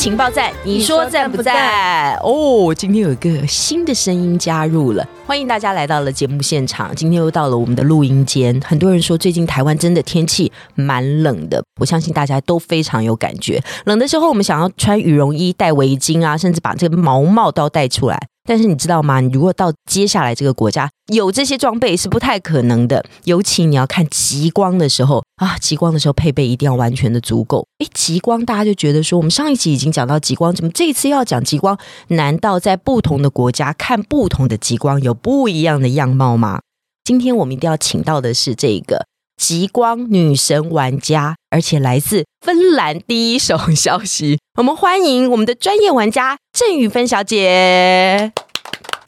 情报站，你说在不在？哦，今天有一个新的声音加入了，欢迎大家来到了节目现场。今天又到了我们的录音间，很多人说最近台湾真的天气蛮冷的，我相信大家都非常有感觉。冷的时候，我们想要穿羽绒衣、戴围巾啊，甚至把这个毛帽都戴出来。但是你知道吗？你如果到接下来这个国家有这些装备是不太可能的，尤其你要看极光的时候啊，极光的时候配备一定要完全的足够。诶，极光大家就觉得说，我们上一集已经讲到极光，怎么这一次要讲极光？难道在不同的国家看不同的极光有不一样的样貌吗？今天我们一定要请到的是这个极光女神玩家，而且来自芬兰第一手消息。我们欢迎我们的专业玩家郑雨芬小姐。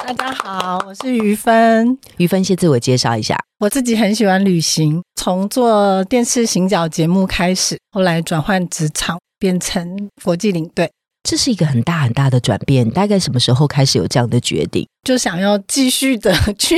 大家好，我是于芬。于芬先自我介绍一下。我自己很喜欢旅行，从做电视行脚节目开始，后来转换职场，变成国际领队。这是一个很大很大的转变。大概什么时候开始有这样的决定？就想要继续的 去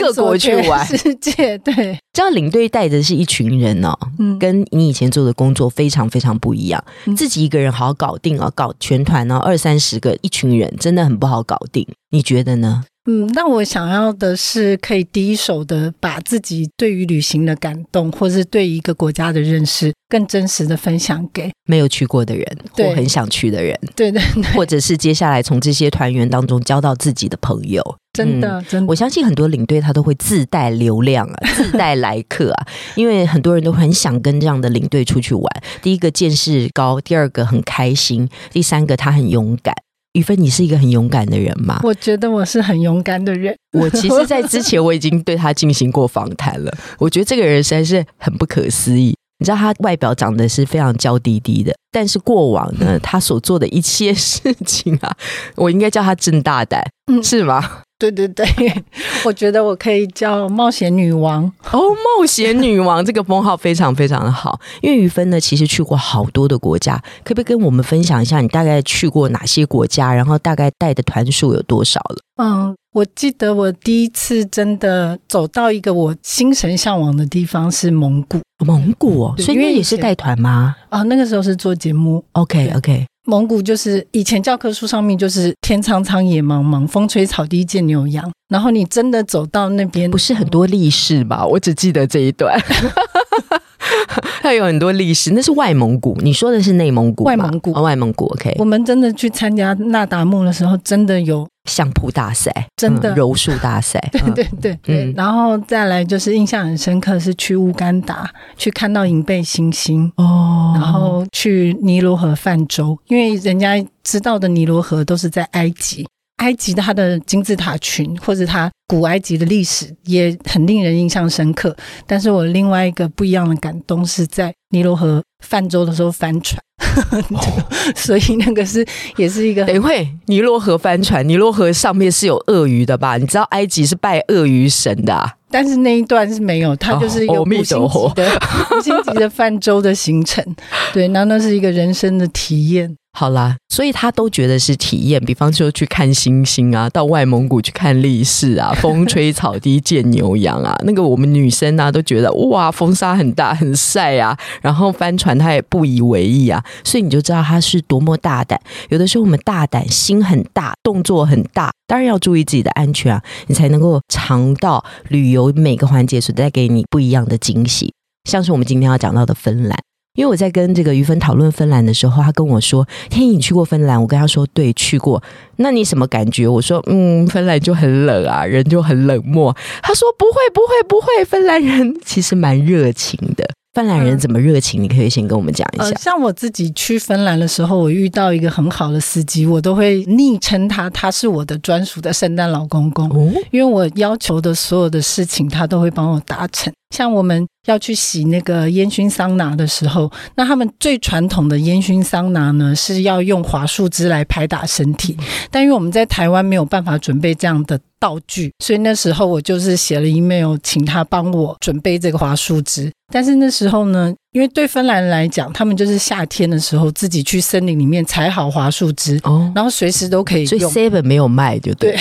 各国去玩世界。对，这样领队带的是一群人哦，嗯，跟你以前做的工作非常非常不一样。自己一个人好好搞定啊，搞全团呢，二三十个一群人，真的很不好搞定。你觉得呢？嗯，那我想要的是可以第一手的把自己对于旅行的感动，或是对一个国家的认识，更真实的分享给没有去过的人，或很想去的人，对对，或者是接下来从这些团员当中交到自己的朋友。真的，真的，我相信很多领队他都会自带流量啊，自带来客啊，因为很多人都很想跟这样的领队出去玩。第一个见识高，第二个很开心，第三个他很勇敢。于芬，你是一个很勇敢的人吗？我觉得我是很勇敢的人。我其实，在之前我已经对他进行过访谈了。我觉得这个人实在是很不可思议。你知道，他外表长得是非常娇滴滴的，但是过往呢，他所做的一切事情啊，我应该叫他真大胆，是吗？对对对，我觉得我可以叫冒险女王哦，冒险女王这个封号非常非常的好。因为于芬呢，其实去过好多的国家，可不可以跟我们分享一下你大概去过哪些国家，然后大概带的团数有多少了？嗯，我记得我第一次真的走到一个我心神向往的地方是蒙古，蒙古哦，所以也是带团吗？啊，那个时候是做节目。OK OK。蒙古就是以前教科书上面就是天苍苍野茫茫，风吹草低见牛羊。然后你真的走到那边，不是很多历史吧？我只记得这一段，它有很多历史。那是外蒙古，你说的是内蒙古？外蒙古，外蒙古。OK，我们真的去参加那达慕的时候，真的有。相扑大赛，真的柔术大赛，对对对对。然后再来就是印象很深刻，是去乌干达去看到银背猩猩哦，然后去尼罗河泛舟，因为人家知道的尼罗河都是在埃及，埃及它的金字塔群或者它古埃及的历史也很令人印象深刻。但是我另外一个不一样的感动是在尼罗河泛舟的时候翻船。所以那个是也是一个，等会尼罗河帆船，尼罗河上面是有鳄鱼的吧？你知道埃及是拜鳄鱼神的，但是那一段是没有，它就是一个五星级的五星级的泛舟的行程。对，那那是一个人生的体验。好啦，所以他都觉得是体验，比方说去看星星啊，到外蒙古去看历史啊，风吹草低见牛羊啊，那个我们女生啊都觉得哇，风沙很大很晒啊，然后帆船他也不以为意啊，所以你就知道他是多么大胆。有的时候我们大胆，心很大，动作很大，当然要注意自己的安全啊，你才能够尝到旅游每个环节所带给你不一样的惊喜，像是我们今天要讲到的芬兰。因为我在跟这个于芬讨论芬兰的时候，他跟我说：“天颖，你去过芬兰？”我跟他说：“对，去过。”那你什么感觉？我说：“嗯，芬兰就很冷啊，人就很冷漠。”他说：“不会，不会，不会，芬兰人其实蛮热情的。芬兰人怎么热情？你可以先跟我们讲一下。像我自己去芬兰的时候，我遇到一个很好的司机，我都会昵称他，他是我的专属的圣诞老公公。哦，因为我要求的所有的事情，他都会帮我达成。像我们要去洗那个烟熏桑拿的时候，那他们最传统的烟熏桑拿呢，是要用桦树枝来拍打身体。但因为我们在台湾没有办法准备这样的道具，所以那时候我就是写了 email，请他帮我准备这个桦树枝。但是那时候呢，因为对芬兰人来讲，他们就是夏天的时候自己去森林里面采好桦树枝，哦，然后随时都可以用。所以 seven 没有卖，就 对。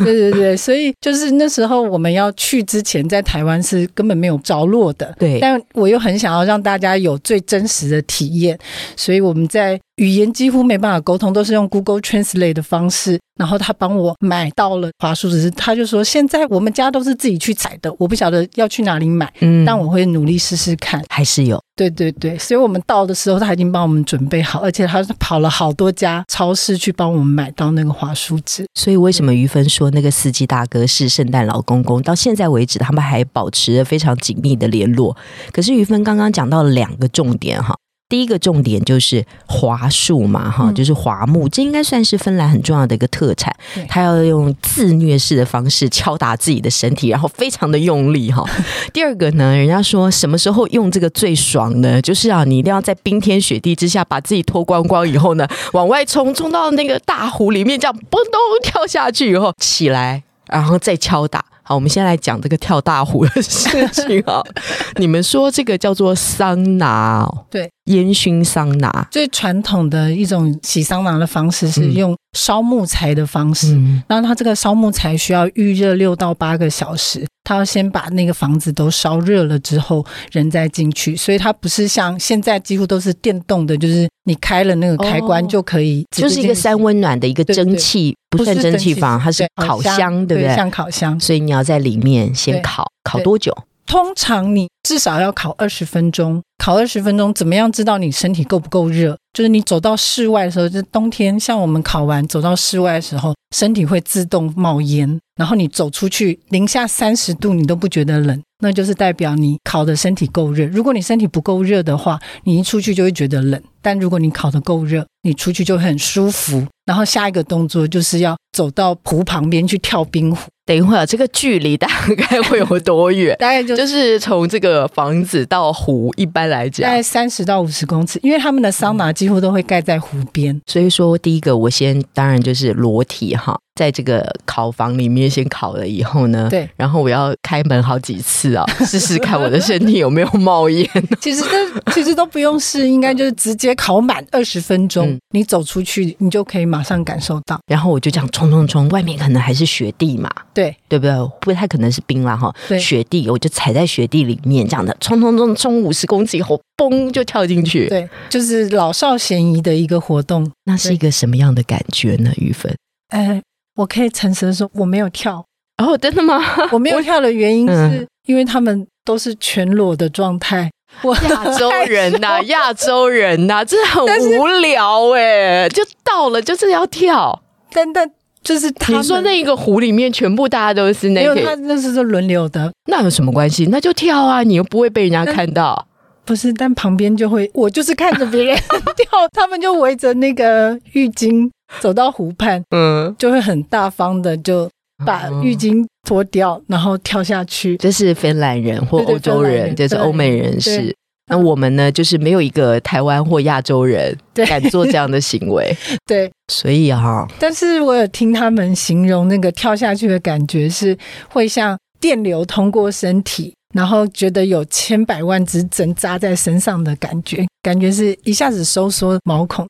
对对对，所以就是那时候我们要去之前，在台湾是根本没有着落的。对，但我又很想要让大家有最真实的体验，所以我们在语言几乎没办法沟通，都是用 Google Translate 的方式。然后他帮我买到了华树枝，他就说现在我们家都是自己去采的，我不晓得要去哪里买，嗯，但我会努力试试看。还是有，对对对，所以我们到的时候他已经帮我们准备好，而且他跑了好多家超市去帮我们买到那个华树枝。所以为什么于芬说那个司机大哥是圣诞老公公？到现在为止，他们还保持着非常紧密的联络。可是于芬刚刚讲到了两个重点哈。第一个重点就是桦树嘛，哈，就是桦木，这应该算是芬兰很重要的一个特产。他要用自虐式的方式敲打自己的身体，然后非常的用力哈。第二个呢，人家说什么时候用这个最爽呢？就是啊，你一定要在冰天雪地之下把自己脱光光以后呢，往外冲，冲到那个大湖里面，这样嘣咚跳下去以后起来，然后再敲打。好，我们先来讲这个跳大湖的事情啊。你们说这个叫做桑拿，对，烟熏桑拿。最传统的一种洗桑拿的方式是用烧木材的方式，然后它这个烧木材需要预热六到八个小时。它要先把那个房子都烧热了之后，人再进去，所以它不是像现在几乎都是电动的，就是你开了那个开关就可以，就是一个三温暖的一个蒸汽，不算蒸汽房，它是烤箱，对不对？像烤箱，所以你要在里面先烤，烤多久？通常你至少要烤二十分钟，烤二十分钟，怎么样知道你身体够不够热？就是你走到室外的时候，就冬天，像我们烤完走到室外的时候，身体会自动冒烟，然后你走出去零下三十度，你都不觉得冷，那就是代表你烤的身体够热。如果你身体不够热的话，你一出去就会觉得冷；但如果你烤的够热，你出去就很舒服。然后下一个动作就是要走到湖旁边去跳冰湖。等一会儿，这个距离大概会有多远？大概就就是从这个房子到湖，一般来讲大概三十到五十公尺，因为他们的桑拿几乎都会盖在湖边。所以说，第一个我先当然就是裸体哈，在这个烤房里面先烤了以后呢，对，然后我要开门好几次啊，试试看我的身体有没有冒烟。其实都其实都不用试，应该就是直接烤满二十分钟，你走出去你就可以马上感受到。然后我就这样冲冲冲，外面可能还是雪地嘛，对对不对？不太可能是冰了哈，雪地，我就踩在雪地里面，这样的冲冲冲冲五十公尺以后，嘣就跳进去，对，就是老少咸宜的一个活动。那是一个什么样的感觉呢？玉芬，哎，我可以诚实的说，我没有跳。哦，真的吗？我没有跳的原因是因为他们都是全裸的状态。我亚洲人呐，亚洲人呐，这很无聊哎，就到了就是要跳，但但。就是你说那一个湖里面全部大家都是那个，他那是说轮流的，那有什么关系？那就跳啊，你又不会被人家看到。不是，但旁边就会，我就是看着别人 跳，他们就围着那个浴巾走到湖畔，嗯，就会很大方的就把浴巾脱掉，然后跳下去。这是芬兰人或欧洲人，这是欧美人士。那我们呢，就是没有一个台湾或亚洲人敢做这样的行为。对，所以哈，但是我有听他们形容那个跳下去的感觉，是会像电流通过身体，然后觉得有千百万只针扎在身上的感觉，感觉是一下子收缩毛孔。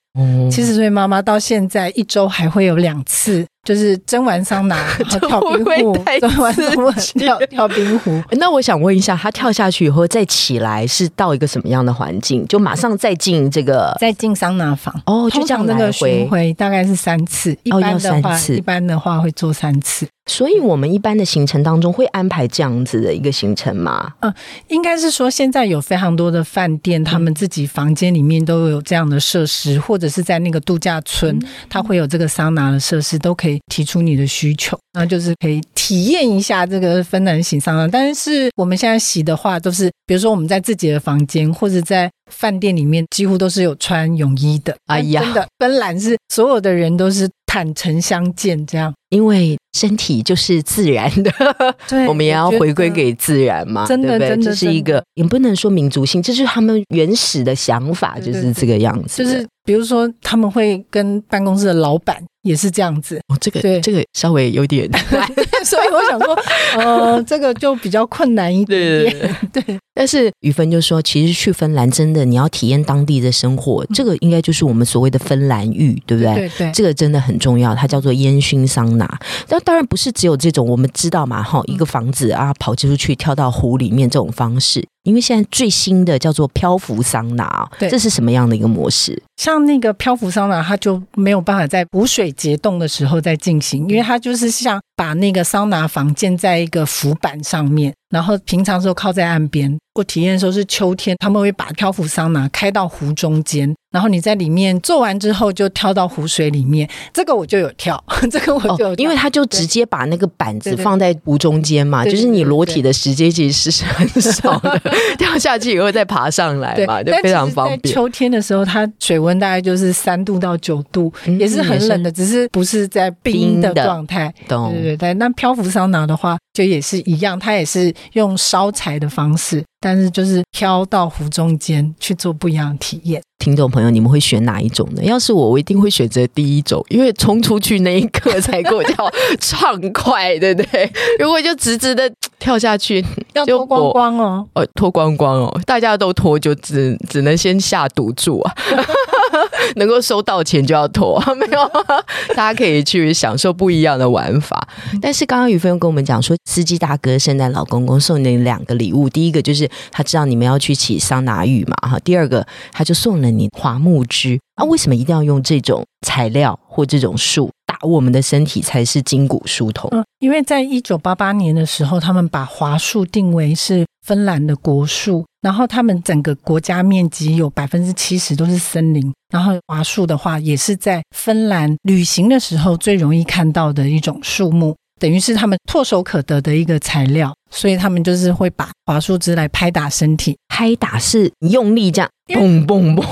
其实，所以妈妈到现在一周还会有两次。就是蒸完桑拿，跳冰湖，蒸完桑拿跳跳冰壶。那我想问一下，她跳下去以后再起来是到一个什么样的环境？就马上再进这个再进桑拿房哦，就这样那个巡回大概是三次，一般的话一般的话会做三次。所以我们一般的行程当中会安排这样子的一个行程吗？嗯，应该是说现在有非常多的饭店，他们自己房间里面都有这样的设施，或者是在那个度假村，它会有这个桑拿的设施，都可以。提出你的需求，然后就是可以体验一下这个芬兰洗桑拿。但是我们现在洗的话，都是比如说我们在自己的房间或者在饭店里面，几乎都是有穿泳衣的。哎呀，真的，芬兰是所有的人都是坦诚相见这样。因为身体就是自然的，对 我们也要回归给自然嘛，真的对不对？这是一个也不能说民族性，这就是他们原始的想法，就是这个样子。的。就是比如说他们会跟办公室的老板也是这样子，哦，这个对这个稍微有点 所以我想说，呃，这个就比较困难一点对对。对。对，但是雨芬就说，其实去芬兰真的你要体验当地的生活，这个应该就是我们所谓的芬兰浴，对不对？对对这个真的很重要，它叫做烟熏桑拿。但当然不是只有这种，我们知道嘛，哈，一个房子啊，跑出去跳到湖里面这种方式。因为现在最新的叫做漂浮桑拿哦，对这是什么样的一个模式？像那个漂浮桑拿，它就没有办法在补水结冻的时候再进行，因为它就是像把那个桑拿房建在一个浮板上面，然后平常时候靠在岸边。我体验的时候是秋天，他们会把漂浮桑拿开到湖中间，然后你在里面做完之后就跳到湖水里面。这个我就有跳，这个我就有、哦，因为他就直接把那个板子放在湖中间嘛，对对就是你裸体的时间其实是很 少的，掉下去以后再爬上来嘛，就非常方便。秋天的时候，它水温大概就是三度到九度，嗯也是很冷的，只是不是在冰的冰的状态。懂对对对，那漂浮桑拿的话，就也是一样，他也是用烧柴的方式，但是就是飘到湖中间去做不一样的体验。听众朋友，你们会选哪一种呢？要是我，我一定会选择第一种，因为冲出去那一刻才够叫畅快，对不对？如果就直直的 跳下去，要脱光光哦，哦，脱光光哦，大家都脱，就只只能先下赌注啊，能够收到钱就要投，没有，大家可以去享受不一样的玩法。但是刚刚于飞又跟我们讲说，司机大哥、圣诞老公公送你两个礼物，第一个就是他知道你们要去起桑拿浴嘛，哈，第二个他就送了你桦木枝。啊，为什么一定要用这种材料或这种树打我们的身体才是筋骨疏通？嗯，因为在一九八八年的时候，他们把桦树定为是芬兰的国树，然后他们整个国家面积有百分之七十都是森林，然后桦树的话也是在芬兰旅行的时候最容易看到的一种树木，等于是他们唾手可得的一个材料，所以他们就是会把桦树枝来拍打身体。拍打是用力这样，嘣嘣嘣。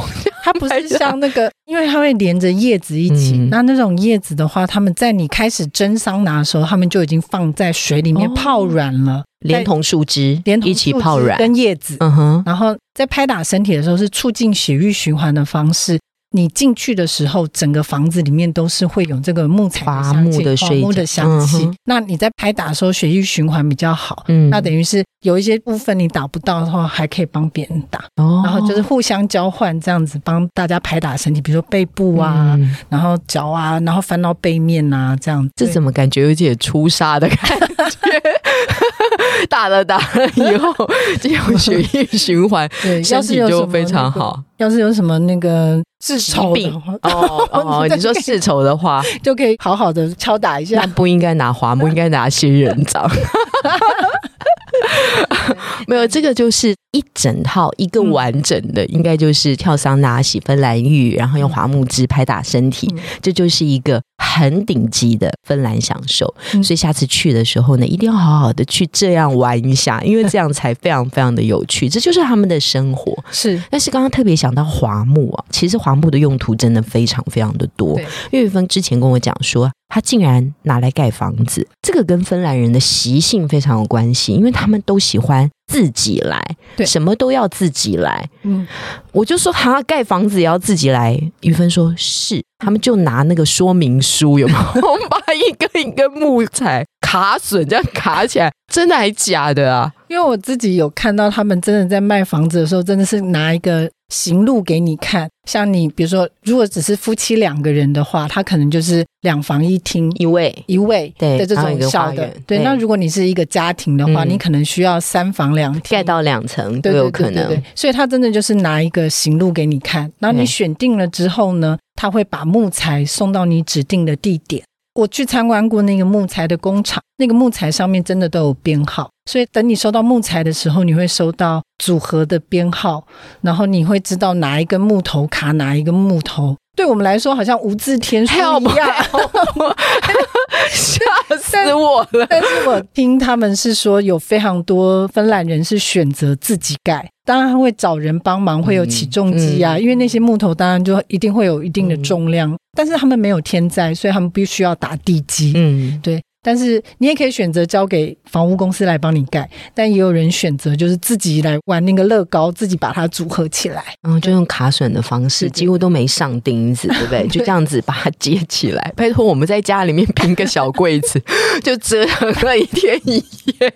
它不是像那个，因为它会连着叶子一起。嗯那那种叶子的话，他们在你开始蒸桑拿的时候，他们就已经放在水里面哦泡软了，连同树枝连同一起泡软，跟叶子，嗯哼，然后在拍打身体的时候是促进血液循环的方式。你进去的时候，整个房子里面都是会有这个木材的香气木的水木的香气。嗯那你在拍打的时候，血液循环比较好。嗯那等于是有一些部分你打不到的话，还可以帮别人打，哦然后就是互相交换这样子，帮大家拍打身体，比如说背部啊，嗯然后脚啊，然后翻到背面啊，这样。这怎么感觉有点出痧的感觉？打了打了以后，这种血液循环，对，体就非常好。要是有什么那个治丑病，哦 哦，你说世仇的话，就可以好好的敲打一下那。不应该拿华木，应该拿仙人掌。没有，这个就是一整套一个完整的，应该就是跳桑拿、洗芬兰浴，然后用桦木枝拍打身体，嗯这就是一个很顶级的芬兰享受。嗯所以下次去的时候呢，一定要好好的去这样玩一下，因为这样才非常非常的有趣，这就是他们的生活。是但是刚刚特别想到华木啊，其实华木的用途真的非常非常的多。岳玉峰之前跟我讲说，他竟然拿来盖房子，这个跟芬兰人的习性非常有关系，因为他们都喜欢自己来，对什么都要自己来。嗯，我就说他盖房子也要自己来，于芬说是，他们就拿那个说明书有没有，我们把一根一根木材卡榫这样卡起来，真的还假的啊？因为我自己有看到他们真的在卖房子的时候，真的是拿一个行路给你看。像你比如说，如果只是夫妻两个人的话，他可能就是两房一厅。一卫一卫对的这种小的对。对那如果你是一个家庭的话，嗯你可能需要三房两厅盖到两层都有可能。对对对，所以他真的就是拿一个行路给你看，然后你选定了之后呢，他会把木材送到你指定的地点。我去参观过那个木材的工厂，那个木材上面真的都有编号，所以等你收到木材的时候，你会收到组合的编号，然后你会知道哪一根木头卡哪一根木头。对我们来说，好像无字天书一样。吓死我了！但是我听他们是说，有非常多芬兰人是选择自己盖，当然会找人帮忙，会有起重机啊，嗯因为那些木头当然就一定会有一定的重量，但是他们没有天灾，所以他们必须要打地基。嗯，对，但是你也可以选择交给房屋公司来帮你盖，但也有人选择就是自己来玩那个乐高，自己把它组合起来，然后就用卡榫的方式，几乎都没上钉子，对不对？就这样子把它接起来。拜托，我们在家里面拼个小柜子，就折腾了一天一夜。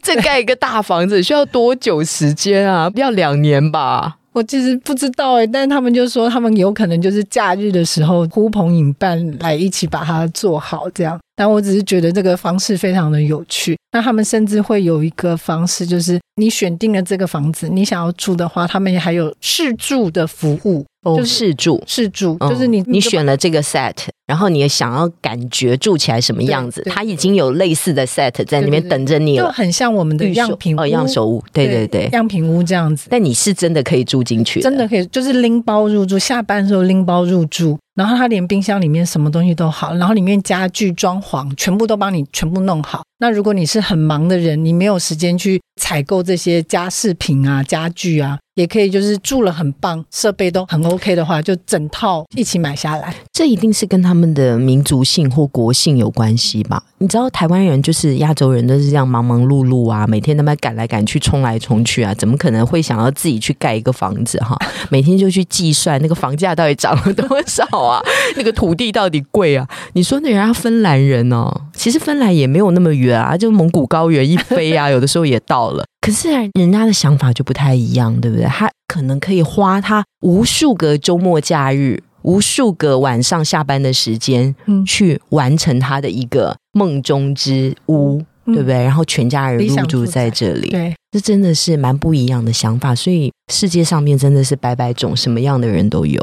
再盖一个大房子需要多久时间啊？要两年吧。我其实不知道哎，但他们就说他们有可能就是假日的时候呼朋引伴来一起把它做好这样。但我只是觉得这个方式非常的有趣。那他们甚至会有一个方式，就是你选定了这个房子，你想要住的话，他们还有试住的服务。就试住，试住，就是你你选了这个 set，然后你也想要感觉住起来什么样子，它已经有类似的 set 在那边等着你了，就很像我们的样品哦，样手屋，对对对，样品屋这样子。但你是真的可以住进去，真的可以，就是拎包入住，下班的时候拎包入住。然后它连冰箱里面什么东西都好，然后里面家具装潢全部都帮你全部弄好。那如果你是很忙的人，你没有时间去采购这些家饰品啊、家具啊，也可以就是住了很棒，设备都很 OK 的话，就整套一起买下来。这一定是跟他们的民族性或国性有关系吧？你知道台湾人就是亚洲人都是这样忙忙碌碌啊，每天他妈赶来赶去、冲来冲去啊，怎么可能会想要自己去盖一个房子哈？每天就去计算那个房价到底涨了多少啊？那个土地到底贵啊？你说那人家芬兰人哦，其实芬兰也没有那么远。啊，就蒙古高原一飞啊，有的时候也到了。可是人家的想法就不太一样，对不对？他可能可以花他无数个周末假日、无数个晚上下班的时间，嗯，去完成他的一个梦中之屋，对不对？然后全家人入住在这里，对，这真的是蛮不一样的想法。所以世界上面真的是百百种，什么样的人都有。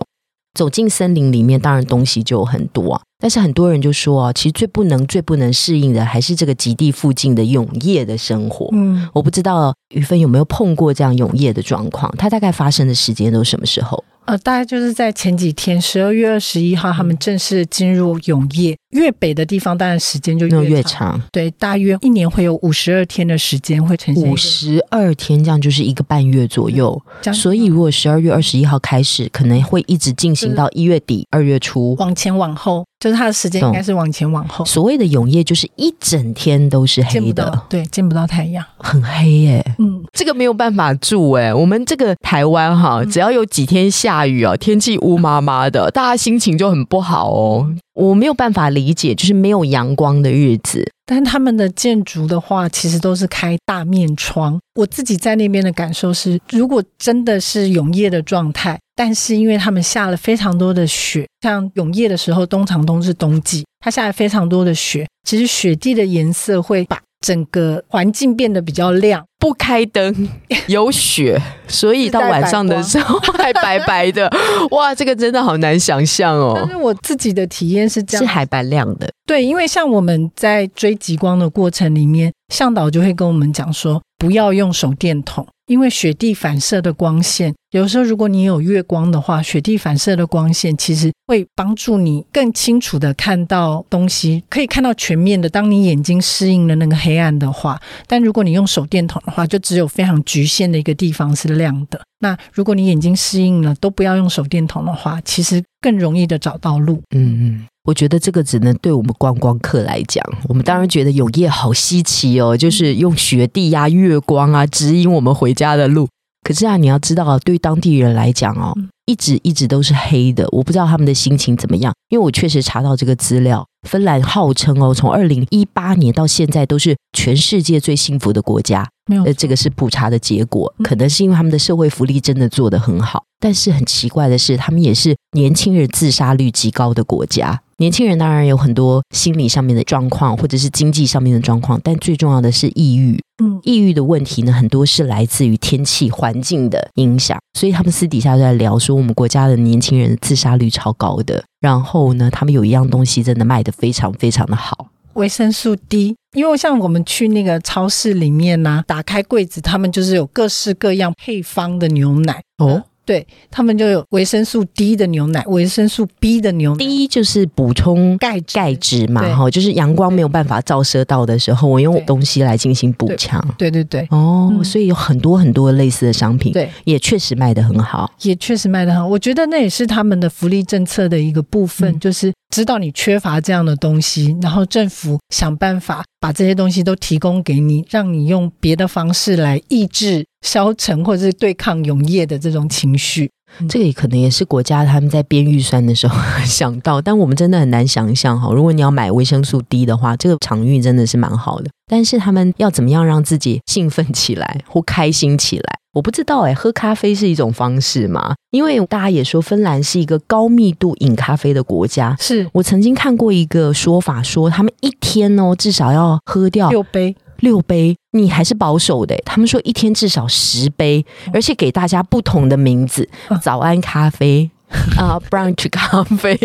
走进森林里面，当然东西就很多啊。但是很多人就说啊，其实最不能、最不能适应的，还是这个极地附近的永夜的生活。嗯，我不知道于芬有没有碰过这样永夜的状况？它大概发生的时间都什么时候？呃，大概就是在前几天，十二月二十一号，他们正式进入永夜。越北的地方，当然时间就越长。对，大约一年会有五十二天的时间会呈现。五十二天，这样就是一个半月左右。所以，如果十二月二十一号开始，可能会一直进行到一月底、二月初，往前往后。就是它的时间应该是往前往后。所谓的永夜就是一整天都是黑的，对，见不到太阳，很黑耶。嗯，这个没有办法住哎。我们这个台湾哈，只要有几天下雨哦，天气乌麻麻的，大家心情就很不好哦。我没有办法理解，就是没有阳光的日子。但他们的建筑的话，其实都是开大面窗。我自己在那边的感受是，如果真的是永夜的状态。但是因为他们下了非常多的雪，像永夜的时候，冬长冬是冬季，它下了非常多的雪，其实雪地的颜色会把整个环境变得比较亮。不开灯 有雪，所以到晚上的时候 还白白的。哇，这个真的好难想象哦。但是我自己的体验是这样，是还白亮的。对，因为像我们在追极光的过程里面，向导就会跟我们讲说，不要用手电筒。因为雪地反射的光线，有时候如果你有月光的话，雪地反射的光线其实会帮助你更清楚的看到东西，可以看到全面的。当你眼睛适应了那个黑暗的话，但如果你用手电筒的话，就只有非常局限的一个地方是亮的。那如果你眼睛适应了，都不要用手电筒的话，其实更容易的找到路。嗯嗯。我觉得这个只能对我们观光客来讲，我们当然觉得永夜好稀奇哦，就是用雪地呀、月光啊指引我们回家的路。可是啊，你要知道啊，对于当地人来讲哦，一直一直都是黑的。我不知道他们的心情怎么样，因为我确实查到这个资料，芬兰号称哦，从二零一八年到现在都是全世界最幸福的国家。没有，这个是普查的结果，可能是因为他们的社会福利真的做得很好。但是很奇怪的是，他们也是年轻人自杀率极高的国家。年轻人当然有很多心理上面的状况，或者是经济上面的状况，但最重要的是抑郁。嗯，抑郁的问题呢，很多是来自于天气环境的影响。所以他们私底下在聊说，我们国家的年轻人自杀率超高的。然后呢，他们有一样东西真的卖的非常非常的好，维生素 D。因为像我们去那个超市里面呢，打开柜子，他们就是有各式各样配方的牛奶哦。对他们就有维生素 D 的牛奶，维生素 B 的牛奶。D 就是补充钙钙质嘛，哈，就是阳光没有办法照射到的时候，我用东西来进行补强。对对对，哦，所以有很多很多类似的商品，对，也确实卖的很好，也确实卖的很好。我觉得那也是他们的福利政策的一个部分，就是知道你缺乏这样的东西，然后政府想办法把这些东西都提供给你，让你用别的方式来抑制消沉或者是对抗永夜的这种情绪。这个可能也是国家他们在编预算的时候 想到，但我们真的很难想象哈。如果你要买维生素 D 的话，这个场域真的是蛮好的。但是他们要怎么样让自己兴奋起来或开心起来？我不知道哎，喝咖啡是一种方式吗？因为大家也说芬兰是一个高密度饮咖啡的国家。是我曾经看过一个说法，说他们一天哦至少要喝掉六杯。六杯，你还是保守的。他们说一天至少十杯，而且给大家不同的名字：早安咖啡啊，brunch 咖啡，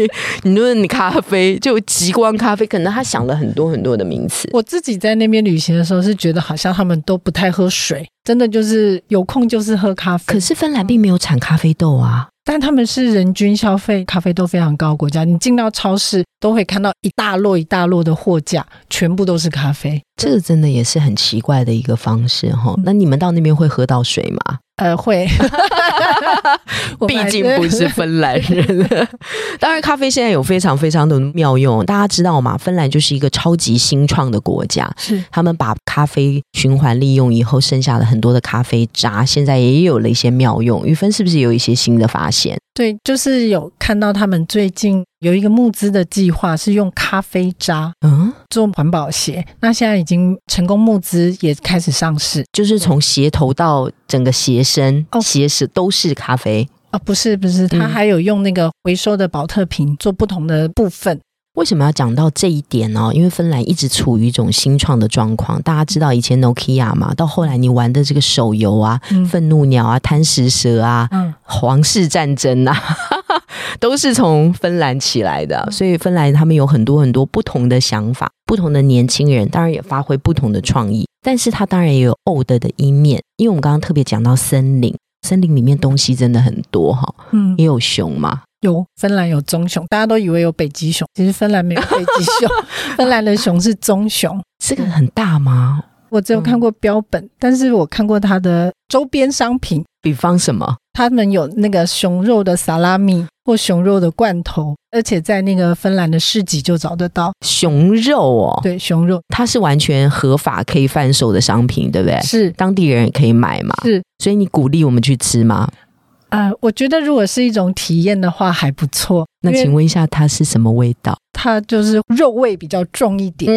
你论咖啡，就极光咖啡。可能他想了很多很多的名词。我自己在那边旅行的时候是觉得，好像他们都不太喝水，真的就是有空就是喝咖啡。可是芬兰并没有产咖啡豆啊。但他们是人均消费咖啡豆非常高国家，你进到超市都会看到一大摞一大摞的货架，全部都是咖啡。这个真的也是很奇怪的一个方式哈。那你们到那边会喝到水吗？呃，会，毕竟不是芬兰人。当然，咖啡现在有非常非常的妙用，大家知道吗？芬兰就是一个超级新创的国家，是他们把咖啡循环利用以后，剩下了很多的咖啡渣，现在也有了一些妙用。雨芬是不是有一些新的发现？对，就是有看到他们最近有一个募资的计划，是用咖啡渣嗯做环保鞋。那现在已经成功募资，也开始上市，就是从鞋头到整个鞋身、鞋舌都是咖啡啊？不是，不是，他还有用那个回收的保特瓶做不同的部分。为什么要讲到这一点呢？因为芬兰一直处于一种新创的状况。大家知道以前 Nokia 嘛，到后来你玩的这个手游啊，愤怒鸟啊，贪食蛇啊，皇室战争啊，都是从芬兰起来的。所以芬兰他们有很多很多不同的想法，不同的年轻人当然也发挥不同的创意。但是它当然也有 old 的一面，因为我们刚刚特别讲到森林，森林里面东西真的很多哈，嗯，也有熊嘛。有芬兰有棕熊，大家都以为有北极熊，其实芬兰没有北极熊，芬兰的熊是棕熊。这个很大吗？我只有看过标本，但是我看过它的周边商品，比方什么？他们有那个熊肉的萨拉米或熊肉的罐头，而且在那个芬兰的市集就找得到熊肉哦。对，熊肉它是完全合法可以贩售的商品，对不对？是，当地人也可以买嘛。是，所以你鼓励我们去吃吗？啊，我觉得如果是一种体验的话还不错。那请问一下，它是什么味道？它就是肉味比较重一点。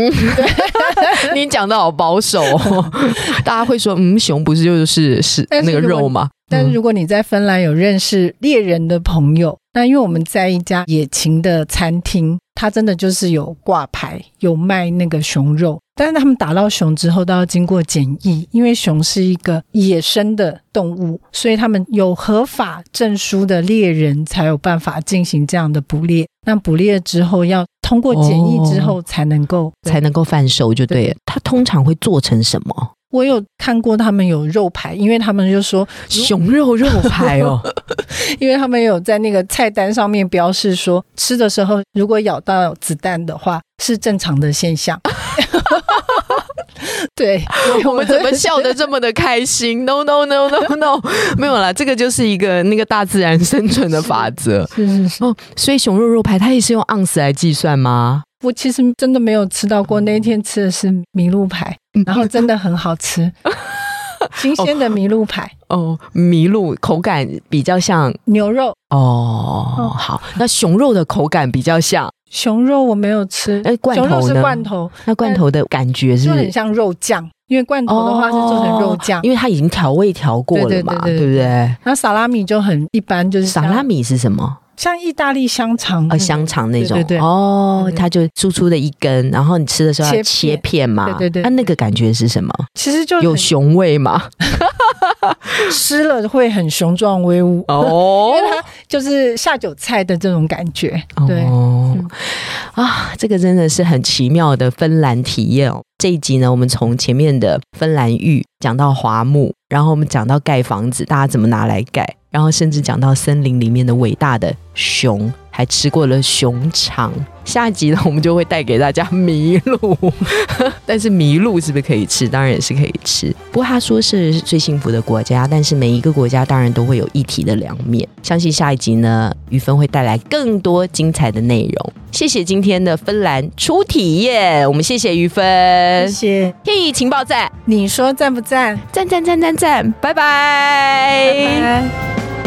你讲的好保守，哦 大家会说，嗯，熊不是就是是那个肉吗？但是如果你在芬兰有认识猎人的朋友，那因为我们在一家野禽的餐厅，它真的就是有挂牌，有卖那个熊肉。但是他们打到熊之后都要经过检疫，因为熊是一个野生的动物，所以他们有合法证书的猎人才有办法进行这样的捕猎。那捕猎之后要通过检疫之后才能够才能够贩售，就对了。它通常会做成什么？我有看过他们有肉排，因为他们就说熊肉肉排哦，因为他们有在那个菜单上面标示说，吃的时候如果咬到子弹的话是正常的现象。对，我们怎么笑得这么的开心？No No No No No，没有啦，这个就是一个那个大自然生存的法则。是是是哦，所以熊肉肉排它也是用盎司来计算吗？我其实真的没有吃到过，那一天吃的是麋鹿排，然后真的很好吃，新鲜的麋鹿排。哦，麋鹿口感比较像牛肉。哦，好，那熊肉的口感比较像熊肉，我没有吃。哎，罐头是罐头，那罐头的感觉是很像肉酱，因为罐头的话是做成肉酱，因为它已经调味调过了嘛，对不对？那萨拉米就很一般，就是萨拉米是什么？像意大利香肠呃，香肠那种，对对哦，它就粗粗的一根，然后你吃的时候要切片嘛，对对对，那那个感觉是什么？其实就有熊味嘛，吃了会很雄壮威武。哦，因为它就是下酒菜的这种感觉，对。哦啊，这个真的是很奇妙的芬兰体验哦。这一集呢，我们从前面的芬兰玉讲到华木，然后我们讲到盖房子，大家怎么拿来盖。然后甚至讲到森林里面的伟大的熊，还吃过了熊肠。下一集呢，我们就会带给大家麋鹿。但是麋鹿是不是可以吃？当然也是可以吃。不过他说是最幸福的国家，但是每一个国家当然都会有一体的两面。相信下一集呢，于芬会带来更多精彩的内容。谢谢今天的芬兰初体验，我们谢谢于芬，谢谢天意情报站，你说赞不赞？赞赞赞赞赞，拜拜。拜拜。